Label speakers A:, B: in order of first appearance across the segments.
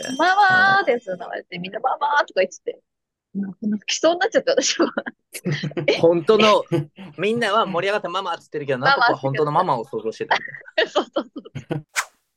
A: って。
B: ママーってつながれて、みんなママーとか言ってて、なんかなんか来そうになっちゃって、私は。
A: 本当の、みんなは盛り上がってママって言ってるけど、なんとか本当のママを想像してた。
B: そうそうそう。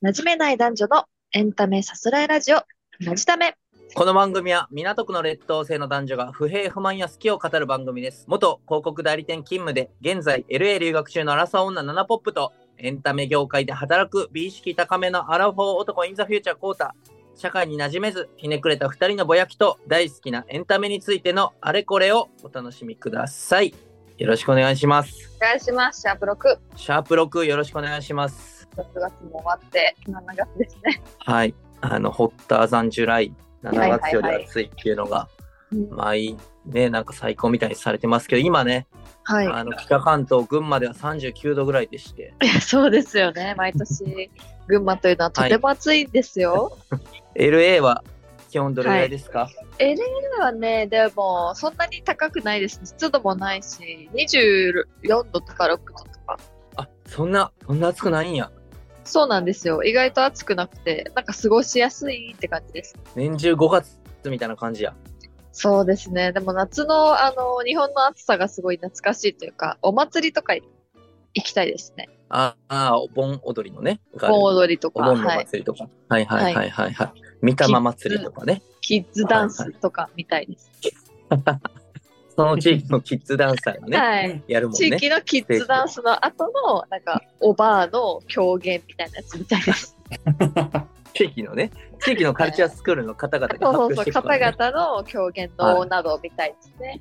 B: 馴染めない男女のエンタメさすらいラジオ、なじため。
A: この番組は港区の劣等生の男女が不平不満や好きを語る番組です。元広告代理店勤務で、現在 LA 留学中のアラサー女ナナポップと、エンタメ業界で働く美意識高めのアラフォー男インザフューチャーコータ。社会に馴染めず、ひねくれた二人のぼやきと大好きなエンタメについてのあれこれをお楽しみください。よろしくお願いします。
B: お願いします。シャープ6。
A: シャープ6よろしくお願いします。
B: 6月も終わって、7月ですね。
A: はい。あの、ホッターザンジュライ、7月より
B: はいはいはい
A: 暑いっていうのが、
B: うん
A: 毎、ね、なんか最高みたいにされてますけど、今ね、
B: はい。
A: あの北関東、群馬では39度ぐらいでして、
B: そうですよね。毎年、群馬というのはとても暑いですよ。
A: LA は気温どれぐらいですか、
B: LA はね、でも、そんなに高くないです。湿度もないし、24度とか6度とか。
A: あ、そんな、そんな暑くないんや。
B: そうなんですよ。意外と暑くなくて、なんか過ごしやすいって感じです。
A: 年中5月みたいな感じや。
B: そうですね。でも夏の、あの、日本の暑さがすごい懐かしいというか、お祭りとか行きたいですね。
A: ああ、お盆踊りのね。
B: 盆踊りとか、
A: お盆の
B: はい。
A: 祭りとか。はい、はい、はいはいはい。三玉祭りとかね。
B: キッズダンスとかみたいです。
A: その地域のキッズダンサーがね、
B: はい。
A: やるもんね。
B: 地域のキッズダンスの後の、なんか、おばあの狂言みたいなやつみたいです。
A: 地域のね、地域のカルチャースクールの方々が
B: そうそうそう、方
A: ね
B: 々の狂言のなどみたいですね。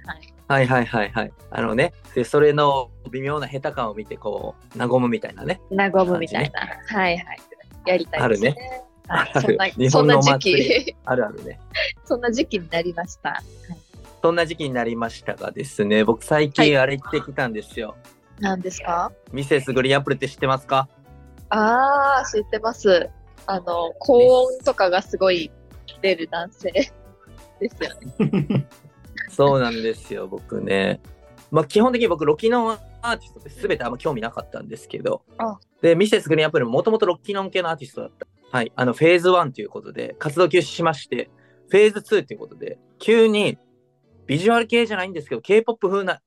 B: はい。
A: はいはいはいはい。あのね、で、それの微妙な下手感を見て、こう、和むみたいなね。
B: 和むみたいな。はいはい。やりたいですね。はい
A: ある
B: そんな
A: 日
B: そんな時期、
A: あるあるね。
B: そんな時期になりました。
A: そんな時期になりましたがですね、僕最近あれ行ってきたんですよ。
B: 何ですか？
A: ミセスグリーンアップルって知ってますか？
B: あー、知ってます。あの、高音とかがすごい出る男性ですよね。
A: そうなんですよ、僕ね。まあ基本的に僕、ロキノンアーティストって全てあんま興味なかったんですけど
B: あ、
A: で、ミセスグリーンアップルももともとロキノン系のアーティストだった。はい、あの、フェーズ1ということで、活動休止しまして、フェーズ2ということで、急にビジュアル系じゃないんですけど、K-POP 風な化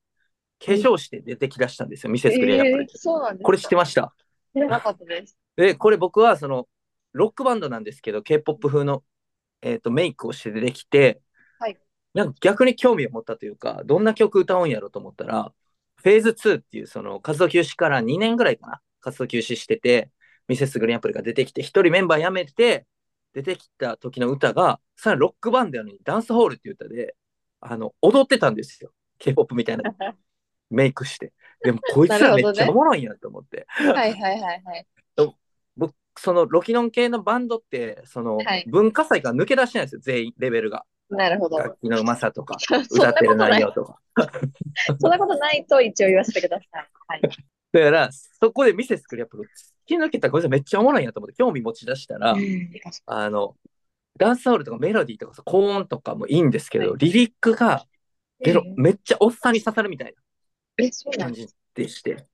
A: 粧して出てきだしたんですよ、ミセスグリーンアップルって。
B: そうなんですか？
A: これ知ってました？
B: 知らなかったです。
A: で、これ僕はその、ロックバンドなんですけど、K-POP 風の、えー、とメイクをして出てきて、
B: はい。
A: なんか逆に興味を持ったというか、どんな曲歌うんやろうと思ったら、フェーズ2っていうその活動休止から2年ぐらいかな、活動休止してて、ミセスグリーンアップルが出てきて、一人メンバー辞めて、出てきた時の歌が、さらにロックバンドやのにダンスホールっていう歌で、あの、踊ってたんですよ。K-POP みたいな メイクして。でも、こいつらめっちゃおもろいんやと思って。
B: はいはいはいはい。
A: 僕、そのロキノン系のバンドって、その
B: はい
A: 文化祭から抜け出してないんですよ、全員、レベルが。
B: なるほど。
A: 楽器のうまさとか、歌ってる。内容とか。
B: そんなことないと一応言わせてください。はい。
A: だから、そこでミセスクリアップル、突き抜けたこいつらめっちゃおもろいんやと思って、興味持ち出したら、あの、ダンスホールとかメロディーとかさ高音とかもいいんですけど、
B: は
A: リリックが
B: えー。
A: めっちゃおっさんに刺さるみたい
B: な
A: なん感じでして、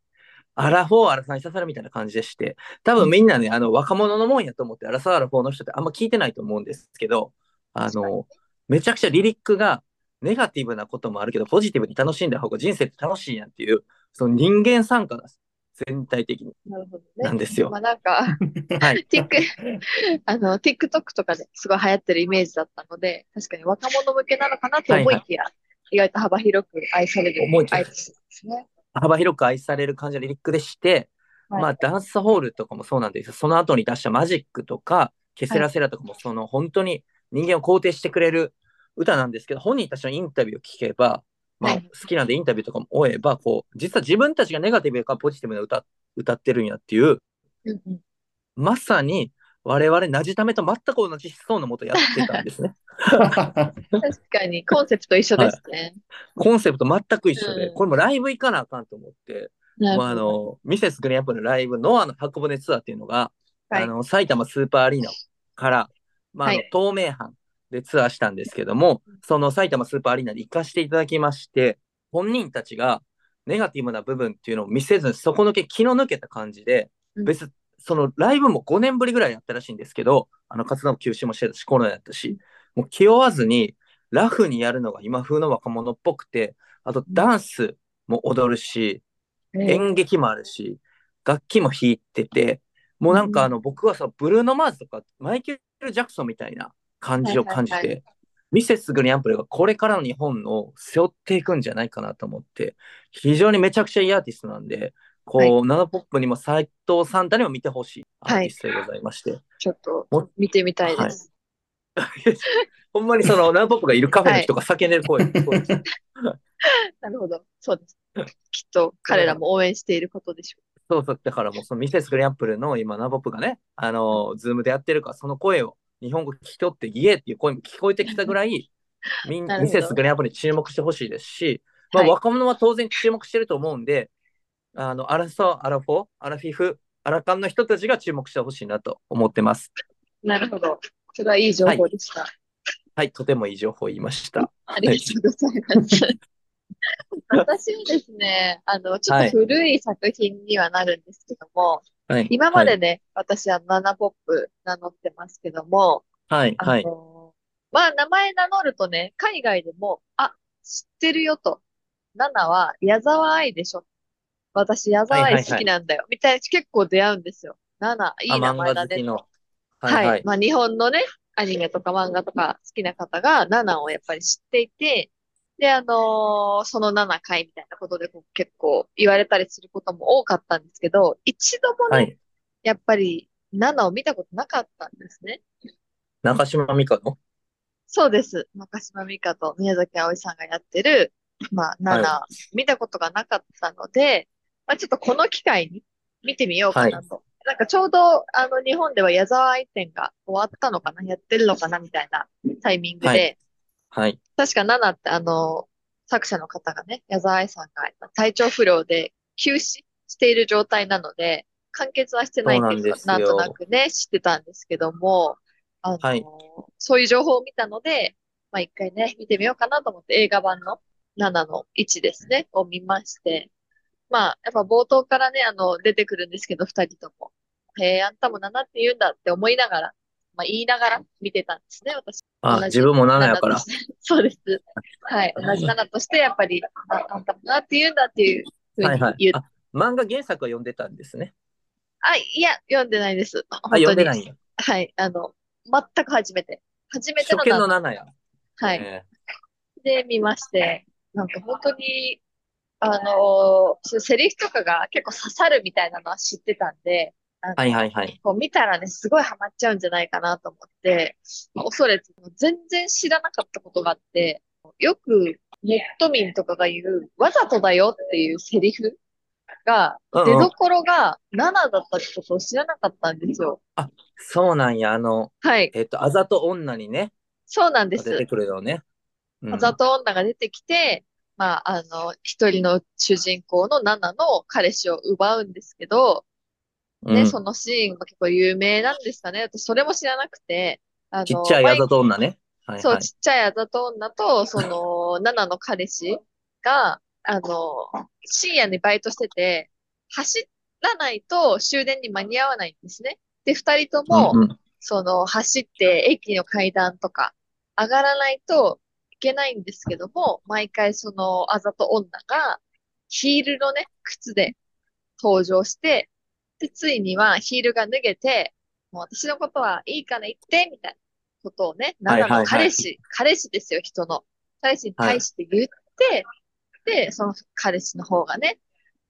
A: アラフォーアラサーに刺さるみたいな感じでして、多分みんなね、あの若者のもんやと思って、アラサーアラフォーの人ってあんま聞いてないと思うんですけど、あの、めちゃくちゃリリックがネガティブなこともあるけど、ポジティブに楽しんだ方が人生って楽しいやんっていう、その人間参加が全体的に。
B: なるほどね。
A: なんですよ
B: まあなんか、
A: はい。
B: ティック、あの、TikTok とかですごい流行ってるイメージだったので、確かに若者向けなのかなと思いきや、意外と幅広く愛される
A: 思い
B: ですね。
A: 幅広く愛される感じのリリックでして、
B: はい
A: まあダンスホールとかもそうなんですよ。その後に出したマジックとか、ケセラセラとかもその本当に人間を肯定してくれる歌なんですけど、本人たちのインタビューを聞けば、まあ
B: はい。
A: 好きなんでインタビューとかも追えば、こう、実は自分たちがネガティブかポジティブな歌、歌ってるんやっていう、
B: うんうん。
A: まさに我々なじためと全く同じ思想のもとやってたんですね。
B: 確かに、コンセプト一緒ですね。
A: コンセプト全く一緒で、
B: うん。
A: これもライブ行かなあかんと思って、まあ、あ。の、ミセスグリーンアップルのライブ、ノアの箱舟ツアーっていうのが、
B: はい。
A: あの、埼玉スーパーアリーナから、まあ、あの
B: はい。
A: 東名阪でツアーしたんですけども、その埼玉スーパーアリーナに行かせていただきまして、本人たちがネガティブな部分っていうのを見せずに、底抜け、気の抜けた感じで、
B: うん。
A: 別、そのライブも5年ぶりぐらいやったらしいんですけど、あの活動休止もしてたし、コロナやったし、もう気負わずに、ラフにやるのが今風の若者っぽくて、あとダンスも踊るし、演劇もあるし、楽器も弾いてて、もうなんかあの、僕はさ、ブルーノ・マーズとかマイケル・ジャクソンみたいな感じを感じて、
B: はいはい。
A: ミセスグリアンプルがこれからの日本を背負っていくんじゃないかなと思って、非常にめちゃくちゃいいアーティストなんで、こう、
B: はい。
A: ナナポップにも斎藤さんたにも見てほしいアーティストでございまして、
B: ちょっと
A: も
B: 見てみたいです。
A: ほんまにそのナナポップがいるカフェの人が叫んでる声、
B: なるほど。そうです。きっと彼らも応援していることでしょ
A: そうそう、だからもうそのミセスグリアンプルの今ナナポップがね、あの、ズームでやってるから、その声を日本語聞き取ってイエーっていう声も聞こえてきたぐらい、ミン
B: なるほど
A: ミセスグリアンプルに注目してほしいですし、まあ、
B: はい
A: 若者は当然注目してると思うんで、あの、アラソ、アラフォー、アラフィフ、アラカンの人たちが注目してほしいなと思ってます。
B: う。なるほど。それはいい情報でした。
A: はい、とてもいい情報を言いました。
B: ありがとうございます。私はですね、あの、ちょっと古い作品にはなるんですけども、
A: はい。
B: 今までね、私はナナポップ名乗ってますけども、
A: はい、
B: あ
A: はい。
B: の、まあ、名前名乗るとね、海外でも、あ、知ってるよと。ナナは矢沢愛でしょ。私、矢沢愛好きなんだよ。みたいな結構出会うんですよ。ナナ、い
A: あ、
B: い名
A: 漫
B: 前だね。
A: は、
B: はいい。
A: はい。
B: まあ、日本のね、アニメとか漫画とか好きな方が、ナナをやっぱり知っていて、で、あのーそのナナ回みたいなことでこう結構言われたりすることも多かったんですけど、一度もね、
A: はい。
B: やっぱりナナを見たことなかったんですね。
A: 中島美嘉の？
B: そうです。中島美嘉と宮崎あおいさんがやってる、まあ、ナナ、見たことがなかったので、まあ、ちょっとこの機会に見てみようかなと。なんかちょうど、あの、日本では矢沢愛展が終わったのかな？やってるのかな？みたいなタイミングで、
A: はいはい。
B: 確かナナってあの、作者の方がね、矢沢愛さんが体調不良で休止している状態なので、完結はしてないっていうなんとなくね、知ってたんですけども、あの、
A: はい
B: そういう情報を見たので、まあ一回ね、見てみようかなと思って映画版の7の1ですね、を見まして、まあ、やっぱ冒頭からね、あの、出てくるんですけど、二人とも。へえ、あんたも7って言うんだって思いながら、まあ言いながら見てたんですね、私。
A: あ、自分も7やから
B: 7と。して そうです。はい。同じ7として、やっぱり、ああんたもなって言うんだっていうふう
A: はいはい
B: に言う。。
A: あ、漫画原作は読んでたんですね。
B: あ、いや、読んでないです。
A: あ。読んでない。
B: はい。あの、全く初めて。初めての
A: 初見の
B: 7。
A: 7や。
B: はい。
A: え
B: で、見まして、なんか本当に、あのそういうセリフとかが結構刺さるみたいなのは知ってたんで、あの
A: ーはいはいはい。
B: こう見たらね、すごいハマっちゃうんじゃないかなと思って、まあ恐れず、全然知らなかったことがあって、よくネット民とかが言う、わざとだよっていうセリフが、出どころが7だったってことを知らなかったんですよ。
A: そうなんや。あの、
B: はい。
A: えっと、あざと女にね、
B: そうなんです
A: 出て。くるよね。うん
B: あざと女が出てきて、まあ、あの、一人の主人公のナナの彼氏を奪うんですけど、ね、
A: うん
B: そのシーンが結構有名なんですかね。私、それも知らなくて、あの、
A: ちっちゃいあざと女ね。はい
B: そう、
A: はい。
B: ちっちゃいあざと女と、その、ナナの彼氏が、あの、深夜にバイトしてて、走らないと終電に間に合わないんですね。で、二人とも、
A: うんうん
B: その、走って駅の階段とか上がらないといけないんですけども、毎回そのあざと女がヒールのね、靴で登場して、で、ついにはヒールが脱げて、もう私のことはいいから言って、みたいなことをね、
A: はいはいはい
B: ナナの彼氏、彼氏ですよ、人の。彼氏に対して言って、で、その彼氏の方がね、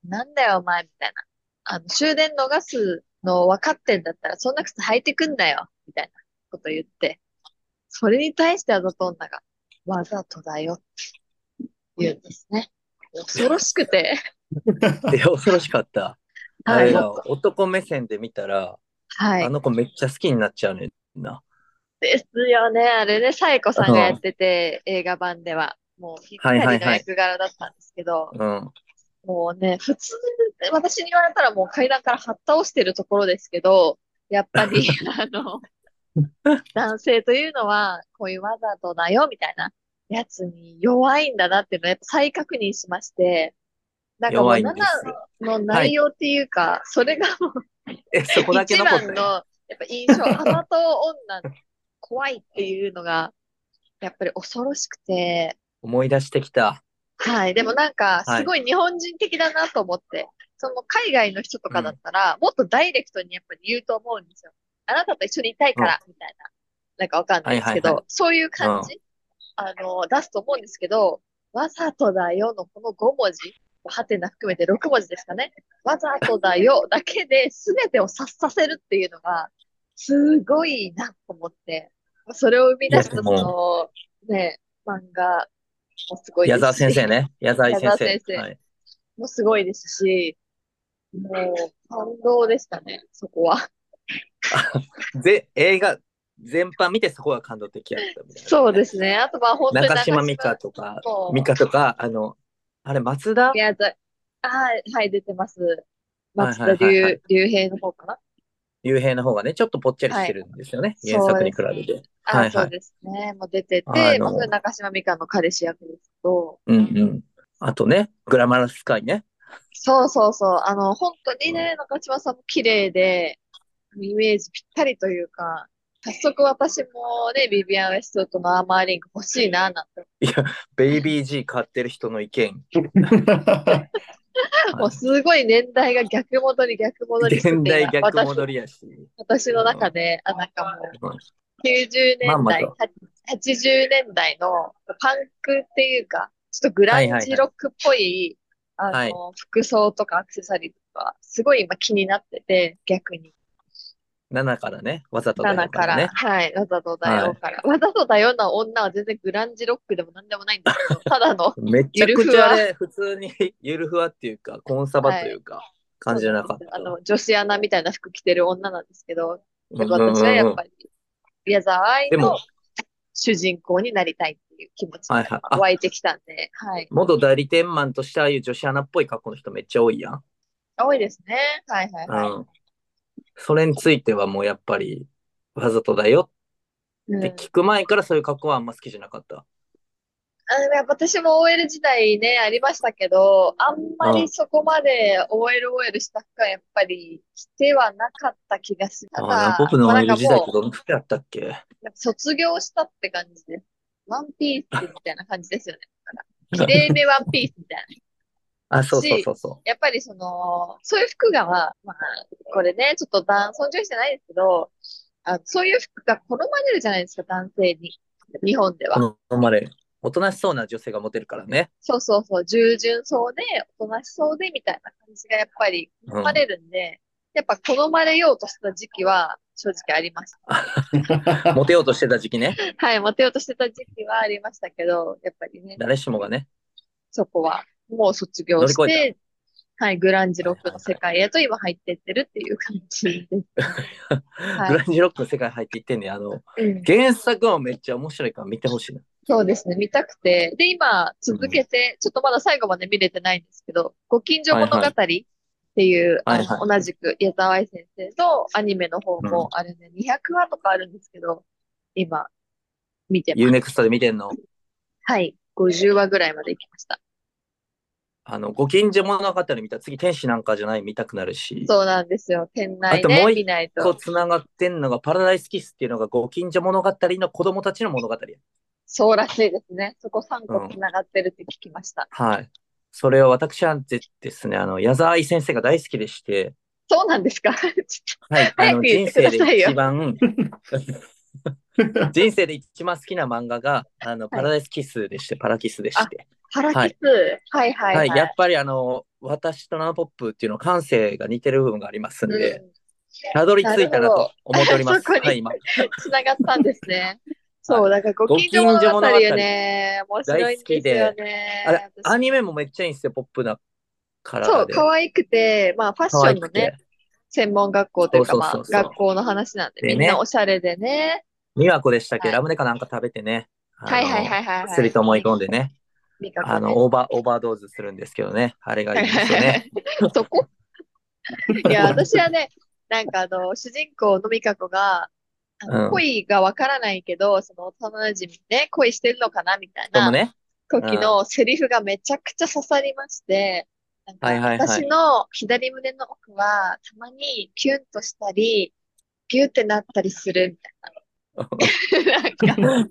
B: なんだよお前、みたいな。あの、終電逃すの分かってんだったら、そんな靴履いてくんなよ、みたいなこと言って、それに対してあざと女が、わざとだよって言うんですね。恐ろしくて、
A: いや、恐ろしかった。あ
B: はい、
A: 男目線で見たら、
B: はい
A: あ。の子めっちゃ好きになっちゃうねんな。
B: ですよね。あれね、サイコさんがやってて、映画版では。もう、ぴったりの役柄だったんですけど、
A: うん。
B: もうね、普通、私に言われたらもう階段からはっ倒してるところですけど、やっぱり、あの、男性というのは、こういうわざとだよ、みたいなやつに弱いんだなっていうのをやっぱ再確認しまして、なんかもう7
A: 弱いんですよ。
B: の内容っていうか、それがもう、
A: え、そこだけ
B: 一番の、やっぱ印象、甘党女、怖いっていうのが、やっぱり恐ろしくて、
A: 思い出してきた。
B: はい。でもなんか、
A: はい
B: すごい日本人的だなと思って、その海外の人とかだったら、もっとダイレクトにやっぱり言うと思うんですよ。あなたと一緒にいたいから、みたいな。なんかわかんないですけど、
A: はいはいは
B: そういう感じ、あの、出すと思うんですけど、わざとだよのこの5文字、はてな含めて6文字ですかね。わざとだよだけで全てを察させるっていうのが、すごいなと思って、それを生み出したその、ね、漫画もすごいですし
A: 矢沢先生ね。矢沢先生。
B: 先生
A: はい。
B: もすごいですし、もう感動でしたね、そこは。
A: で、映画全般見てそこが感動的やったみたいな。
B: そうですね。あとは本当に
A: 中島美嘉とか、美嘉とか、あの、あれ、松田？
B: 宮崎、あーはい、出てます。松田
A: はいはいはいはい
B: 龍龍平の方かな？
A: 雄平の方がね、ちょっとぽっちゃりしてるんですよね。
B: はい
A: 原作に比べて。
B: あ、
A: はいはい。
B: そうですね。もう出てて、まあ、それ中島美嘉の彼氏役ですけど、
A: うんうん。あとね、グラマラスカイね。
B: そうそうそう。あの、本当にね、中島さんも綺麗で、イメージぴったりというか、早速私もね、ビビアン・ウェストウッドのアーマーリング欲しいな、なんて。
A: いや、ベイビー G 買ってる人の意見。
B: もうすごい年代が逆戻り逆戻りしてて
A: 現代逆
B: 私
A: 戻りやし。
B: 私の中で、あ、なんかもう、90
A: まんま
B: 年代、
A: と
B: は80年代のパンクっていうか、ちょっとグランジロックっぽいあの、服装とかアクセサリーとか、すごい今気になってて、逆に。
A: 7からね、わざとだよ
B: 7から、
A: ね。
B: はい、わざとだよから。わざとだよな女は全然グランジロックでもなんでもないんですけど、ただの、
A: めちゃくちゃあれ、普通にゆるふわっていうか、コンサバというか、感じじゃなかった。
B: あの、女子アナみたいな服着てる女なんですけど、私はやっぱり、矢沢愛の
A: でも
B: 主人公になりたいっていう気持ちが湧いてきたんで、はい。
A: 元代理店マンとしてああいう女子アナっぽい格好の人めっちゃ多いやん。
B: 多いですね。はいはいはい。
A: うん。それについてはもうやっぱり、わざとだよ
B: うん
A: って聞く前からそういう格好はあんま好きじゃなかった。
B: あのやっぱ私も OL 時代ね、ありましたけど、あんまりそこまで OL、OL した服はやっぱり着てはなかった気がする。た
A: あ
B: だ
A: あ、ポップの
B: まあ
A: OL 時代って
B: も
A: どの服やったっけ？
B: 卒業したって感じです。ワンピースみたいな感じですよね。だから、綺麗めワンピースみたいな。
A: あ、そうそうそうそ
B: やっぱりその、そういう服が、まあ、まあ、これね、ちょっと男尊重してないですけど、あそういう服が好まれるじゃないですか、男性に。日本で
A: う。
B: は。
A: このまれ、おとなしそうな女性がモテるからね。
B: そうそうそう、従順そうで、おとなしそうで、みたいな感じがやっぱり好まれるんで、やっぱ好まれようとした時期は正直ありました。
A: モテようとしてた時期ね。
B: はい、モテようとしてた時期はありましたけど、やっぱりね、
A: 誰しもがね。
B: そこはもう卒業して、はい、グランジロックの世界へと今入ってってるっていう感じです。は い
A: グランジロックの世界入っていってんねあの、
B: うん
A: 原作はめっちゃ面白いから見てほしいな。
B: そうですね、見たくて。で、今、続けて、ちょっとまだ最後まで見れてないんですけど、ご近所物語っていう、
A: はいはい
B: 同じく矢沢愛先生のアニメの方も、あれね、200話とかあるんですけど、今、見てます。
A: UNEXT で見てんの？
B: はい、50話ぐらいまで行きました。
A: あの、ご近所物語見たら次天使なんかじゃない見たくなるし。
B: そうなんですよ。店内で
A: あともう一
B: 見ない
A: こう
B: と。
A: 繋がってんのがパラダイスキスっていうのがご近所物語の子供たちの物語や。
B: そうらしいですね。そこ3個繋がってるって聞きました。
A: はい。それを私はぜですね、あの、矢沢愛先生が大好きでして、
B: そうなんですか？ちょっ
A: はい、あの、人生で一番、人生で一番好きな漫画が、あの、パラダイスキスでして、パラキスでして、
B: キス。はいはい
A: は、
B: はいい。
A: やっぱりあの、私とナノポップっていうの感性が似てる部分がありますんで、
B: うん
A: たどり着いたなと思っております。
B: そこに
A: はい、今。
B: つながったんですね。そう、だからご近所物語よね。面白いんですよね。
A: あれ、
B: 私
A: アニメもめっちゃいいんですよ、ポップなカラ
B: そう。可愛くて、まあファッションのね
A: て、。
B: 専門学校というか、学校の話なんで、みんなおしゃれでね。
A: 美和子でしたっけ、
B: はい
A: ラムネかなんか食べてね。
B: はいはいはいはい
A: 薬と思い込んでね。あの、オーバー、オーバードーズするんですけどね。あれがいいんですよね。
B: そこ？いや、私はね、なんかあの、主人公の美香子が、あの
A: うん。
B: 恋がわからないけど、その幼馴染ね、恋してるのかなみたいな
A: ね、
B: 時のセリフがめちゃくちゃ刺さりまして、私の左胸の奥は、たまにキュンとしたり、ギュってなったりするみたいな。なんか、
A: 言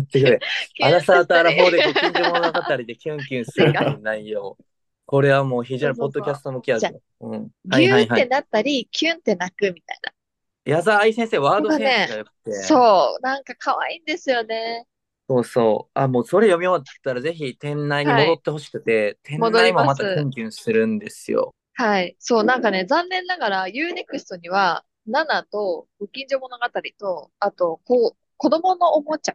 A: ってくれ。アラサーとアラフォーでご近所物語でキュンキュンする内容。これはもう非常にポッドキャスト向き合うぞ。うん。は
B: ギューって
A: いはいはい。
B: なったり、キュンって泣くみたいな。
A: 矢沢愛先生、ワードセンスが良くて。
B: そう、なんか可愛いんですよね。
A: そうそう。あ、もうそれ読み終わったらぜひ店内に戻ってほしくて、店内もまたキュンキュンするんですよ。
B: はい。そう、なんかね、残念ながら UNEXT には、ナナと、ご近所物語と、あと、こう、子供のおもちゃっ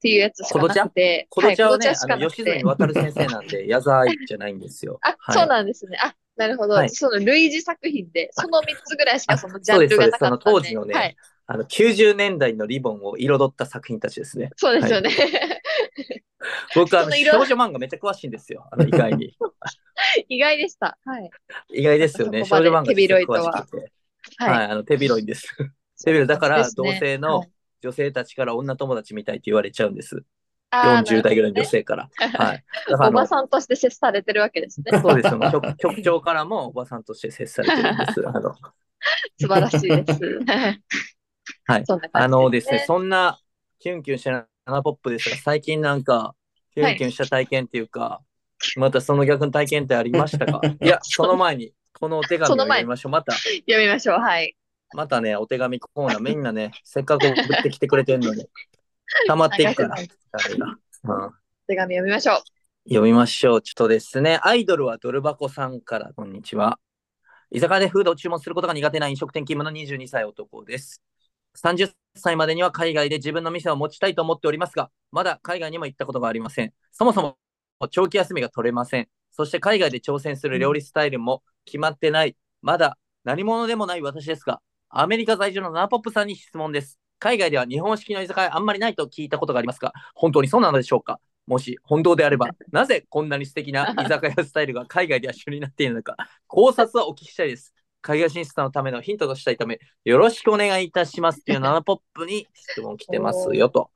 B: ていうやつしかなくて、
A: コドチャはね、
B: は
A: あの、吉住。渡先生なんで、矢沢愛じゃないんですよ。
B: あ、
A: はい
B: そうなんですね。あ、なるほど。
A: はい
B: その類似作品で、その3つぐらいしか
A: あ
B: そのジャンルがなかったんで。
A: そうですそうですその当時のね
B: はい。
A: あの、90年代のリボンを彩った作品たちですね。
B: そうですよね。
A: 僕、あの、
B: その色
A: 少女漫画めっちゃ詳しいんですよ。あの、意外に。
B: 意外でした。はい。
A: 意外ですよね。少女漫画詳しくて。
B: はい。
A: はい、あの、手広いんです。手広い。だから、同性の
B: はい
A: 女性たちから女友達みたいって言われちゃうんです。
B: あー
A: 40代ぐらいの女性から。
B: ね
A: はい。
B: おばさんとして接されてるわけですね。
A: そうですよ。局局長からもおばさんとして接されてるんです。あの、
B: 素晴らしいです。
A: はい
B: そんな感じですね。
A: あのですね、そんなキュンキュンしたナナポップですが、最近なんか、キュンキュンした体験っていうか、またその逆の体験ってありましたか？いや、その前に、このお手紙を読みましょう。また、
B: 読みましょう。はい。
A: またね、お手紙コーナー、みんなね、せっかく送ってきてくれてるのに、溜まっていくから、うん
B: 手紙読みましょう。
A: 読みましょう。ちょっとですね、アイドルはドル箱さんから、こんにちは。居酒屋でフードを注文することが苦手な飲食店勤務の22歳男です。30歳までには海外で自分の店を持ちたいと思っておりますが、まだ海外にも行ったことがありません。そもそも長期休みが取れません。そして海外で挑戦する料理スタイルも決まってない。まだ何者でもない私ですが、アメリカ在住のナナポップさんに質問です。海外では日本式の居酒屋あんまりないと聞いたことがありますが、本当にそうなのでしょうか？もし本当であれば、なぜこんなに素敵な 居酒屋スタイルが海外では主流になっているのか、考察をお聞きしたいです。海外進出のためのヒントとしたいため、よろしくお願いいたしますっていうナナポップに質問来てますよと。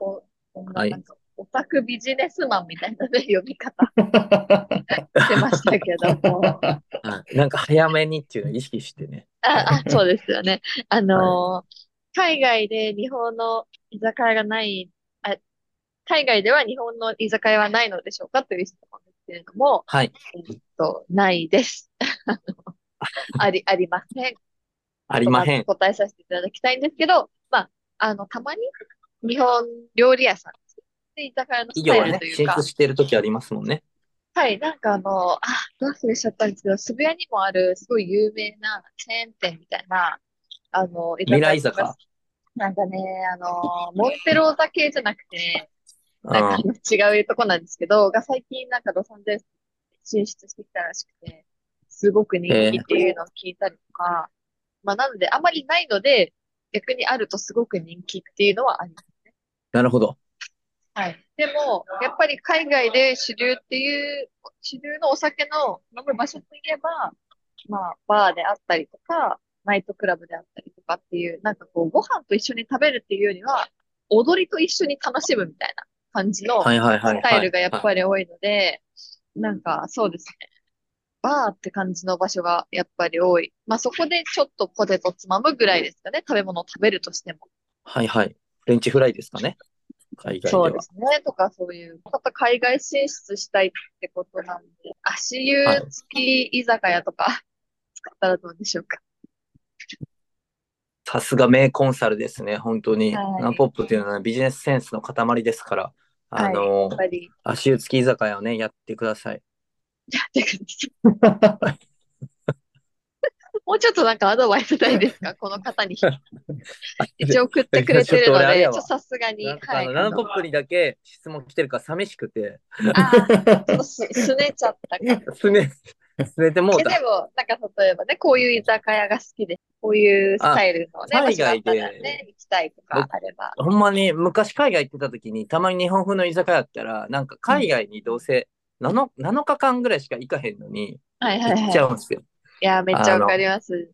A: は
B: ないオタクビジネスマンみたいな、ね、読み方 してましたけども。
A: はいなんか早めにっていうのを意識してね。
B: あ、あ、そうですよね。あのー海外で日本の居酒屋がない、あ、海外では日本の居酒屋はないのでしょうかという質問ですけれども、
A: はい。
B: えっと、ないです。あり、ありません。
A: ありまへん。
B: 答えさせていただきたいんですけど、まあ、あの、たまに日本料理屋さんで居酒屋のスタイ
A: 企業はね
B: ルというか
A: 進出、してる時ありますもんね。
B: はい、なんかあの、あ、どう忘れしちゃったんですけど、渋谷にもあるすごい有名なチェーン店みたいな、あの、居
A: 未来坂？
B: なんかね、あの、モンテローザ系じゃなくて、なんか
A: うん
B: 違うとこなんですけど、が最近なんかロサンゼルスに進出してきたらしくて、すごく人気っていうのを聞いたりとか、まあなのであまりないので、逆にあるとすごく人気っていうのはあります。
A: なるほど。
B: はい。でも、やっぱり海外で主流っていう、主流のお酒の飲む場所といえば、まあ、バーであったりとか、ナイトクラブであったりとかっていう、なんかこう、ご飯と一緒に食べるっていうよりは、踊りと一緒に楽しむみたいな感じの
A: はいはいはい、はい。
B: スタイルがやっぱり多いので、なんかそうですね。バーって感じの場所がやっぱり多い。まあそこでちょっとポテトつまむぐらいですかね。食べ物を食べるとしても。
A: はいはい。フレンチフライですかね。海外では
B: そうで。すね。とかそういう、また海外進出したいってことなんで、足湯付き居酒屋とか作ったらどうでしょうか？
A: さすが名コンサルですね。本当に。
B: はい
A: ナナポップっていうのはビジネスセンスの塊ですから、あ
B: はい。
A: の
B: やっぱり、
A: 足湯付き居酒屋をね、やってください。
B: やってください。もうちょっとなんかアドバイスないですか？この方に。一応送ってくれてるので、さすがに、はい。
A: あのナナポップにだけ質問来てるから寂しくて、
B: あーちょっとす、すねちゃったか。
A: すね、すねてもうた。
B: えでも、なんか例えばね、こういう居酒屋が好きで、こういうスタイルのね、
A: 海外で
B: らね、行きたいとかあれば。
A: ほんまに昔海外行ってた時にたまに日本風の居酒屋やったら、なんか海外にどうせ 7, 7日間ぐらいしか行かへんのに
B: はいはい
A: 行っちゃ
B: はい。
A: うんですよ。
B: いや、めっちゃわかります。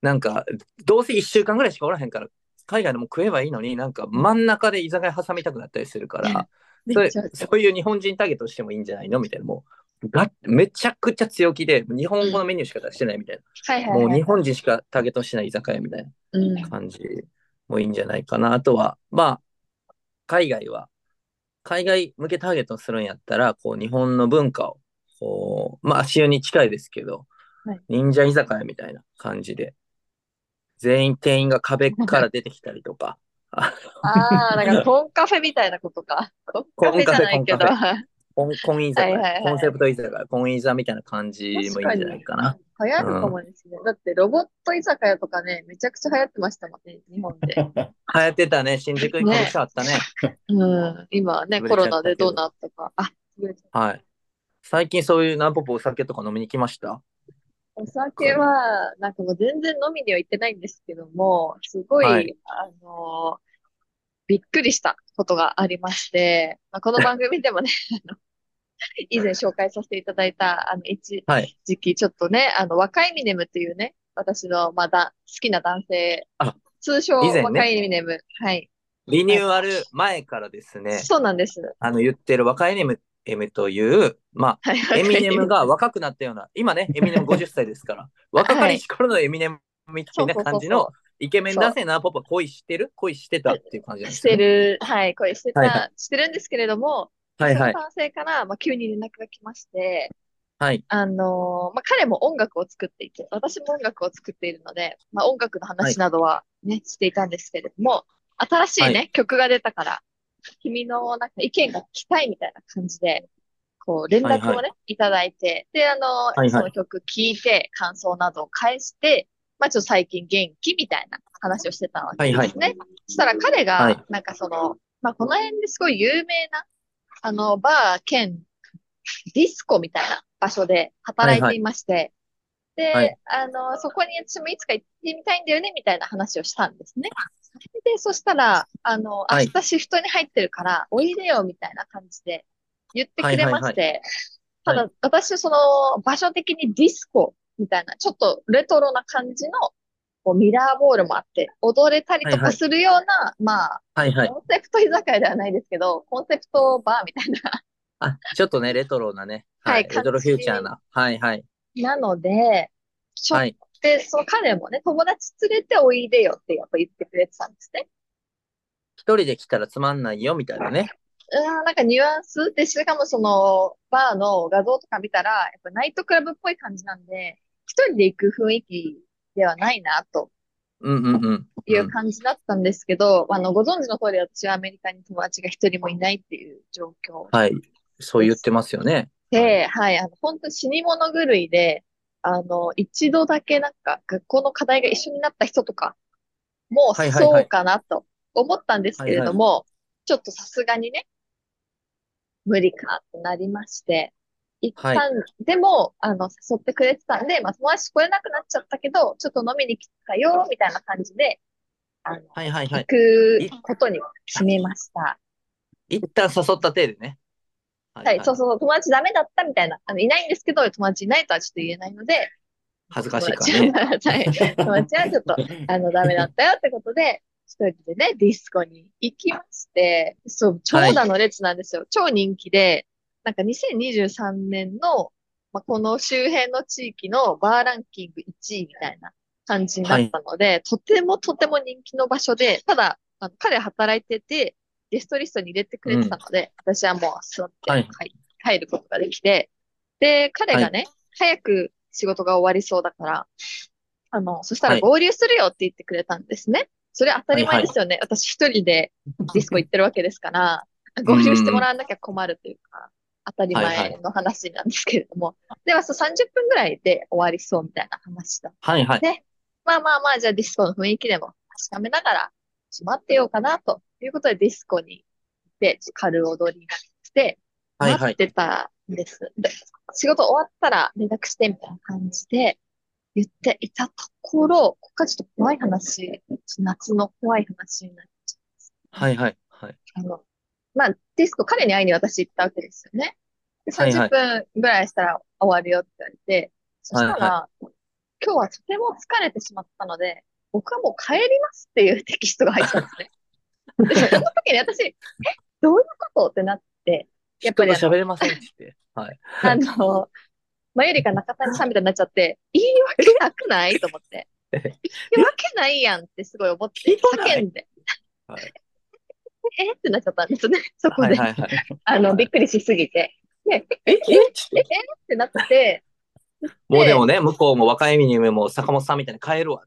A: なんか、どうせ1週間ぐらいしかおらへんから、海外でも食えばいいのに、なんか真ん中で居酒屋挟みたくなったりするから、それそういう日本人ターゲットしてもいいんじゃないの？みたいな、もうがめちゃくちゃ強気で、日本語のメニューしか出してないみたい
B: はい
A: な。もう日本人しかターゲットしてない居酒屋みたい
B: うん
A: な。感じもいいんじゃないかな。あとは、まあ、海外は、海外向けターゲットにするんやったら、こう、日本の文化を、こう、まあ、足湯に近いですけど、
B: はい
A: 忍者居酒屋みたいな感じで、全員店員が壁から出てきたりとか、あ
B: ああ、なんかコンカフェみたいなことか。コンカフェじゃないけど。
A: コンコンコン居酒屋、
B: はいはいはい
A: コンセプト居酒屋、コン居酒みたいな感じもいいんじゃないかな。
B: 流行るかもですね。だってロボット居酒屋とかね、めちゃくちゃ流行ってましたもんね、日本で。
A: 流行ってたね、新宿にこあったね。
B: うん。今はね、コロナでどうなったか。あ、
A: はい。最近そういうナンポポお酒とか飲みに来ました？
B: お酒は、なんかもう全然飲みには行ってないんですけども、すごい、
A: はい
B: あのびっくりしたことがありまして、まあ、この番組でもね、あの、以前紹介させていただいた、あの、一
A: はい。
B: 時期ちょっとね、あの、若いミネムっていうね、私のまだ好きな男性
A: あ、
B: 通称
A: ね
B: 若いミネム。はい。
A: リニューアル前からですね、
B: そうなんです。
A: あの言ってる若いネムエムという、ま
B: はい、
A: あ、エミネム
B: が、
A: が若くなったような、今ね、エミネム50歳ですから、若かりし頃のエミネムみたいな感じのイケメン男性なポポ恋してる？恋してたっていう感じなんで
B: して
A: すね。
B: る、はい、これしてた、
A: はいは
B: してるんですけれども、
A: はいはい。
B: その。男性から、まあ、急に連絡が来まして、
A: はい。
B: あのーまあ、彼も音楽を作っていて、私も音楽を作っているので、まあ、音楽の話などはね、していたんですけれども、新しいね、
A: は
B: 曲が出たから、君のなんか意見が聞きたいみたいな感じで、こう、連絡をね、
A: はいはい
B: ただいて、で、あのー
A: いはい。
B: その曲聞いて、感想などを返して、まあ、ちょっと最近元気みたいな話をしてたわけですね。そしたら彼が、
A: はい。
B: なんかその、まあ、この辺ですごい有名な、あの、バー兼ディスコみたいな場所で働いていまして、で、
A: はい。
B: あの、そこに私もいつか行ってみたいんだよね、みたいな話をしたんですね。で、そしたら、あの、
A: はい
B: 明日シフトに入ってるから、おいでよ、みたいな感じで言ってくれまして、
A: はい
B: ただ、私、その、場所的にディスコみたいな、ちょっとレトロな感じの、こうミラーボールもあって、踊れたりとか
A: はいはい
B: するような、まあ、
A: はいはい。
B: コンセプト居酒屋ではないですけど、コンセプトバーみたいな。
A: あ、ちょっとね、レトロなね。
B: はい
A: レトロフューチャーな。はいはい。
B: なので、ちょっ
A: はい。
B: と、その彼もね、友達連れておいでよってやっぱ言ってくれてたんですね。
A: 一人で来たらつまんないよ、みたいなね。
B: うん、なんかニュアンスで、しかもその、バーの画像とか見たら、やっぱナイトクラブっぽい感じなんで、一人で行く雰囲気ではないな、と
A: うんうんうん。
B: いう感じだったんですけど、あの、ご存知の通り私はアメリカに友達が一人もいないっていう状況
A: はい。そう言ってますよね。
B: で、はい、あの、本当に死に物狂いで、あの、一度だけなんか学校の課題が一緒になった人とか、もう
A: はいはいはい
B: そうかなと思ったんですけれども、ちょっとさすがにね、無理かとなりまして、一旦、でも、あの、誘ってくれてたんで、まあ、友達来れなくなっちゃったけど、ちょっと飲みに来たよ、みたいな感じで、あの、行
A: はいはいはい。
B: くことに決めました。
A: 一旦誘った手でね。は
B: はい、そうそうそう、友達ダメだったみたいな、あの、いないんですけど、友達いないとはちょっと言えないので、
A: 恥ずかしいからね。
B: 友達は はい、友達はちょっと、あの、ダメだったよってことで、一人でね、ディスコに行きまして、そう、長蛇の列なんですよ。超人気で、なんか2023年の、まあ、この周辺の地域のバーランキング1位みたいな感じになったので、とてもとても人気の場所で、ただ、あの彼働いてて、ゲストリストに入れてくれてたので、私はもう座って、
A: はい
B: はい入ることができて、で、彼がね、早く仕事が終わりそうだから、あの、そしたら
A: はい
B: 合流するよって言ってくれたんですね。それ当たり前ですよね。私一人でディスコ行ってるわけですから、合流してもらわなきゃ困るというか、当たり前の話なんですけれども。では、そう30分ぐらいで終わりそうみたいな話だ。
A: はいはい。
B: まあまあまあ、じゃあディスコの雰囲気でも確かめながら、しまってようかな、ということでディスコに行って、軽踊りになって、
A: はいはい。
B: 待ってたんです。で、仕事終わったら連絡してみたいな感じで言っていたところ、ここからちょっと怖い話、夏の怖い話になっちゃ
A: はいはい。はい。
B: う。あの、まあ、ディスコ、彼に会いに私行ったわけですよね。で、
A: はいはい
B: 30分ぐらいしたら終わるよって言われて、そしたら、
A: はい
B: 今日はとても疲れてしまったので、僕はもう帰りますっていうテキストが入ったんですね。で、その時に私、え、どういうこと？ってなって、やっぱり
A: 喋れませんって。はい。
B: あの、まゆりか中谷さんみたいになっちゃって、言い訳なくない？と思って。言い訳ないやんってすごい思って、叫んで。
A: はい
B: えってなっちゃったんですね。そこで。
A: はいはいはい。
B: あの、びっくりしすぎて。で、
A: ええって
B: ってなって、
A: もうでもね、向こうも若い意味にも坂本さんみたいに帰るわ。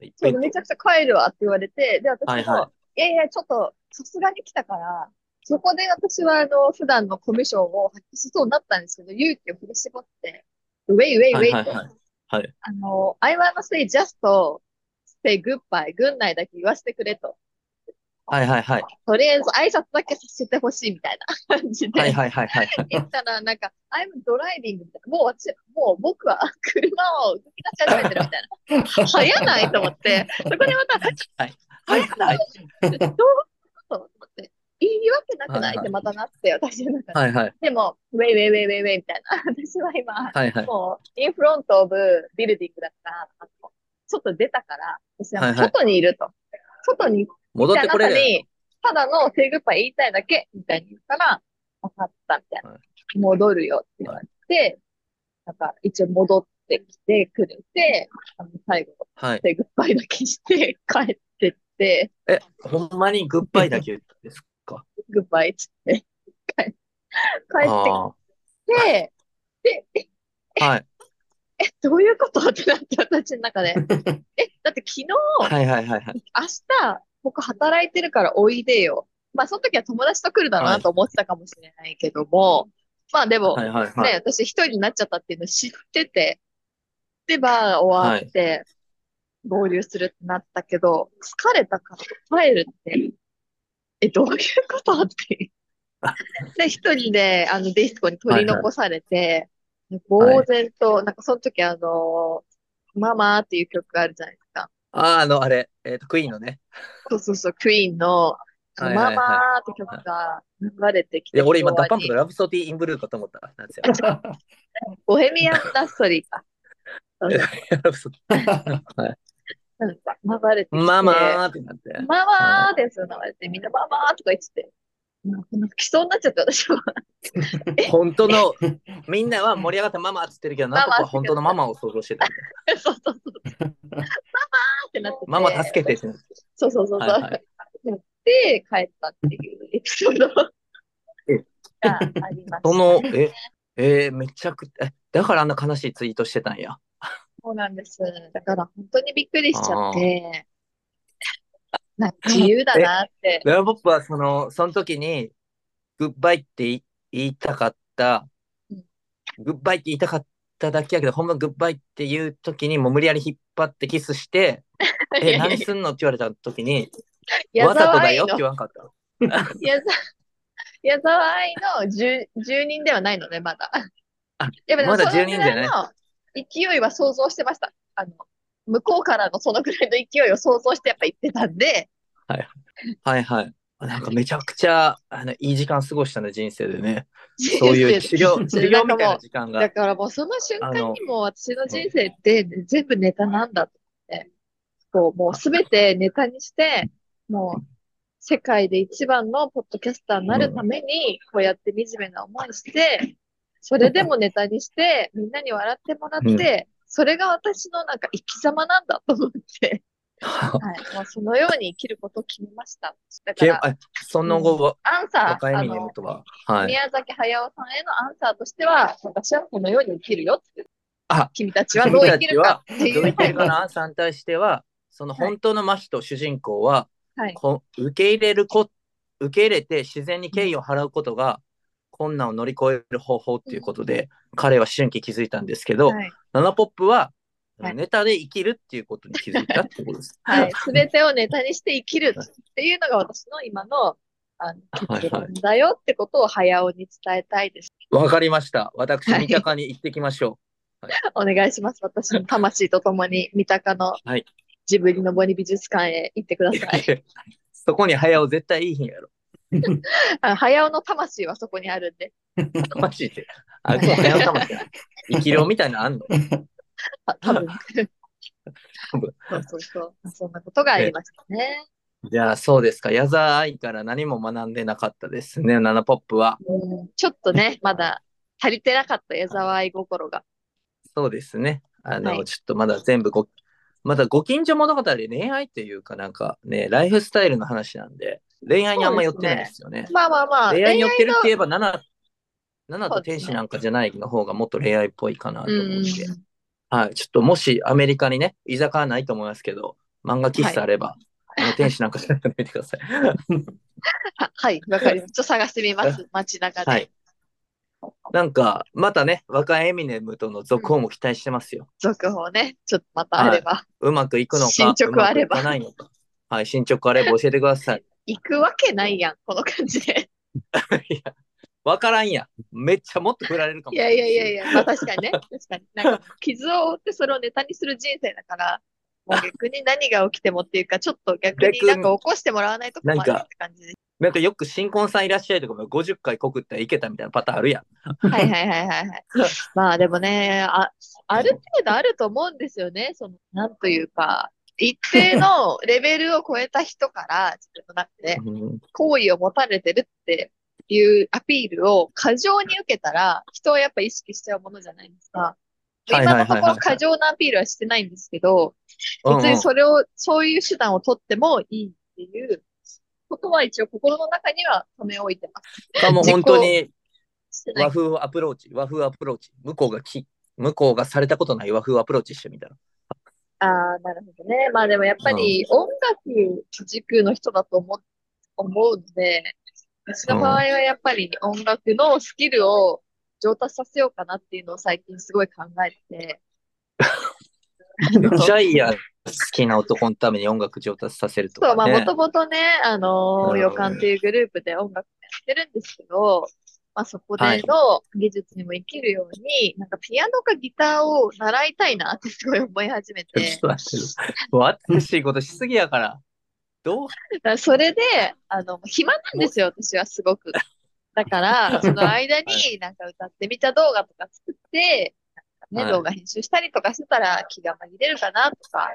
B: めちゃくちゃ帰るわって言われて、で、私も、
A: はいはい
B: やいや、ちょっと、さすがに来たから、そこで私は、あの、普段のコミュ障を発揮しそうになったんですけど、勇気を振り絞って、ウェイウェイウェイと、
A: はい。
B: あの、I wanna say just say goodbye, good night だけ言わせてくれと。
A: はいはいはい。
B: とりあえず挨拶だけさせてほしいみたいな感じで。
A: はいはいはいはい。
B: 言ったら、なんか、I'm driving みたいな。もう私、もう僕は車を動き出し始めてるみたいな。早ないと思って、そこでまた、
A: はい。はい。
B: どういうことと思って、言い訳なくない？ってまたなって、私の中で。
A: はいはい。
B: でも、ウェイウェイウェイウェイウェイみたいな。私は今、
A: はいはい。
B: もう、インフロントオブビルディングだから、あの外出たから、私は
A: はいはい
B: 外にいると。外に
A: 戻ってこれる。
B: たに、ただのセイグッバイ言いたいだけ、みたいに言ったら、分かった、みたいな。
A: は
B: 戻るよって言われて、なんか、一応戻ってきてくれて、あの最後、
A: はい。
B: セイグッバイだけして帰って、
A: え、ほんまにグッバイだけですか？
B: グッバイっつって、帰帰って
A: あ
B: きて、で。
A: はい。
B: え、どういうこと？ってなって、私の中で。え、だって昨日、
A: はいはいはいはい。
B: 明日、僕働いてるからおいでよ。まあ、その時は友達と来るだろうなと思ってたかもしれないけども、まあでも、
A: はいはいはい。
B: ね、私一人になっちゃったっていうの知ってて、で、バー終わって、合流するってなったけど、疲れたから帰るって、え、どういうことって。で、一人で、あの、ディスコに取り残されて、呆然と、なんかその時あの、ママっていう曲があるじゃないですか。
A: ああ、あの、あれ、えっと、クイーンのね。
B: そうそうそう、クイーンの、
A: はいはいはい
B: ママーって曲が流れてきて、
A: で、俺今、ダパンプのラプソディ・イン・ブルーかと思った。なんですよ。
B: ボヘミアン・ラプソディか。
A: ラプソディ
B: なんか流れてきて、
A: ママーってなって。
B: ママーですよ、流れて、みんなママーとか言ってて、なんか泣きそうになっちゃって、私は。
A: 本当の、みんなは盛り上がってママって言ってるけど、なんとか本当のママを想像してた。
B: そうそうそう。ママーってなってて。
A: ママ助けてってなって。
B: そうそうそうそう。
A: はいはい
B: なって、帰ったっていうエピソードが
A: え
B: ありました。
A: その、え、えーめちゃくちゃ、え、だからあんな悲しいツイートしてたんや。
B: そうなんです。だから本当にびっくりしちゃって、なんか自由だなって。
A: ラブポップはその、その時に、グッバイって言い言いたかった
B: うん、
A: グッバイって言いたかっただけやけど、ほんまグッバイっていう時にもう無理やり引っ張ってキスして、え、何すんのって言われた時に、
B: 矢
A: わざと
B: 沢愛の
A: だよって言わんかった。
B: 矢沢矢沢愛の住住人ではないのね、まだ。
A: あ
B: やっぱでも
A: まだ
B: その
A: 住人じゃない
B: の勢いは想像してました。あの、向こうからのそのぐらいの勢いを想像してやっぱ言ってたんで、
A: はいはい。なんかめちゃくちゃ、あの、いい時間過ごしたね、人生でね。そういう治療、治療みたいな時間が。
B: だからもうその瞬間にもう私の人生って全部ネタなんだと思って、こうもうすべてネタにして、もう世界で一番のポッドキャスターになるために、こうやって惨めな思いして、それでもネタにして、みんなに笑ってもらって、それが私のなんか生き様なんだと思って、はい、もうそのように生きることを決めました。だから、
A: その後は、
B: アンサー、
A: は、はい。
B: 宮崎駿さんへのアンサーとしては、私はこのように生きるよって。
A: あ
B: 君たちはどう生きるかっていう。
A: どう言ってるかな、アンさんに対しては、その本当の真人、主人公は、
B: はい。
A: こ受け入れるこ、受け入れて自然に敬意を払うことが、困難を乗り越える方法っていうことで、彼は思春期気づいたんですけど、
B: はい。
A: ナナポップは、
B: はい
A: ネタで生きるっていうことに気づいたってことです。
B: はい。すべてをネタにして生きるっていうのが私の今のあの 結論だよってことを早尾に伝えたいです。
A: わかりました。私、
B: はい
A: 三鷹に行ってきましょ
B: お願いします。私の魂とともに三鷹の
A: はい
B: ジブリの森美術館へ行ってくだ
A: う。
B: さい。
A: そこに早尾絶対いい日やろ。
B: あ早尾の魂はそこにあるんで。
A: 魂って。あ、そう、早尾魂。生き量みたいなのあんの？
B: あ多分。
A: 多分
B: そうそうそう。そんなことがありましたね。
A: じゃあそうですか。矢沢愛から何も学んでなかったですね、ナナポップは。
B: うん、ちょっとね、まだ足りてなかった矢沢愛心が。
A: そうですね。あの、
B: はい
A: ちょっとまだ全部ご、まだご近所物語、恋愛っていうかなんかね、ライフスタイルの話なんで、恋愛にあんま寄ってないですよね。
B: まあまあまあ、
A: 恋愛に寄ってるって
B: 恋
A: 言えば、ナナ、ナナと天使なんかじゃないの方がもっと恋愛っぽいかなと
B: 愛
A: 思って。はい。ちょっともしアメリカにね、居酒屋ないと思いますけど、漫画喫茶あれば、あの天使なんかじゃないの見てください。
B: は はい、わかります。ちょっと探してみます。街中で。
A: はい。なんか、またね、若いエミネムとの続報も期待してますよ。
B: 続報ね。ちょっとまたあれば。
A: うまくいくのか、
B: 進捗あれば
A: うまくいかないのか。はい、進捗あれば教えてください。
B: 行くわけないやん、この感じで。
A: いや、わからんやん。めっちゃもっと振られるかも
B: いやいやいやいや、まあ確かにね。確かに。なんか、傷を負ってそれをネタにする人生だから、もう逆に何が起きてもっていうか、ちょっと逆になんか起こしてもらわないと困るって感じで。
A: なんかよく新婚さんいらっしゃいとかも50回告ったらいけたみたいなパターンあるやん。
B: はいはいはいはいはい。まあでもね、あ、ある程度あると思うんですよね。その、なんというか、一定のレベルを超えた人から自分の中で
A: うん
B: 好意を持たれてるっていうアピールを過剰に受けたら、人はやっぱ意識しちゃうものじゃないですか。今のところ過剰なアピールはしてないんですけど、別にそれを、そういう手段を取ってもいいっていうことは一応心の中には留め置いてます。
A: かも本当に和風アプローチ、和風アプローチ。向こうがき、向こうがされたことない和風アプローチしてみたら。
B: ああ、なるほどね。まあでもやっぱり音楽軸の人だと思う、思うので、私の場合はやっぱり音楽のスキルを上達させようかなっていうのを最近すごい考えてて。
A: めっちゃいいやん。好きな男のために音楽上達させると
B: そう、ま
A: かね。
B: あもともとね、あのー、
A: うん
B: 予感っていうグループで音楽やってるんですけど、まあそこ
A: はい。
B: での技術にも生きるように、なんかピアノかギターを習いたいなってすごい思い始め
A: ちょ
B: て
A: っ。と待って。もう新しいことしすぎやから。どう？
B: だそれで、あの、暇なんですよ、私はすごく。だから、その間になんか歌ってみた動画とか作って、なんかね、
A: はい。
B: 動画編集したりとかしてたら気が紛れるかなとか、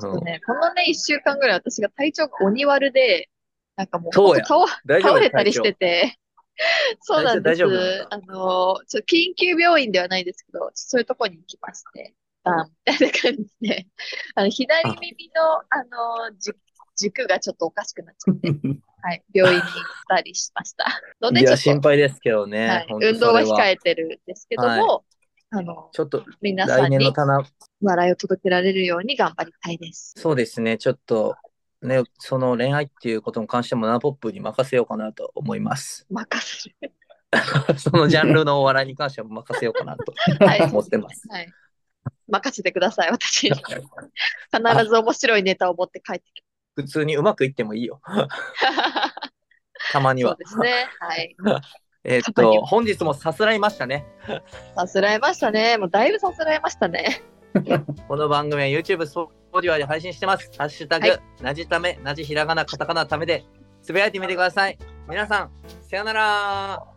B: ちょっとね、このね、一週間ぐらい私が体調が鬼悪で、なんかもう
A: そうや。
B: ほんと倒、
A: 大丈夫
B: 倒れたりしてて、そうなんです。あの、ちょ緊急病院ではないですけど、そういうとこに行きまして、あみたいな感じで、あの、左耳の、あの、じ軸がちょっとおかしくなっちゃって、はい、病院に行ったりしました。ので、
A: いや、心配ですけどね。
B: はい、運動は控えてるんですけども、あの、
A: ちょっと
B: 皆さんに
A: 来年の棚、
B: 笑いを届けられるように頑張りたいです。
A: そうですね。ちょっと、ね、その恋愛っていうことに関してもナナポップに任せようかなと思います。
B: 任せる。
A: そのジャンルのお笑いに関しては任せようかなと
B: はい。
A: 思ってます。
B: はい。任せてください、私に。必ず面白いネタを持って帰ってき
A: 普通にうまくいってもいいよ。たまには
B: そう。ですね。はい。
A: えーっと、本日もさすらいましたね。
B: さすらいましたね。もうだいぶさすらいましたね。
A: この番組は YouTube、Spotify で配信してます。ハッシュタグ、
B: はい
A: なじため、なじひらがな、カタカナためで、つぶやいてみてください。皆さん、さよなら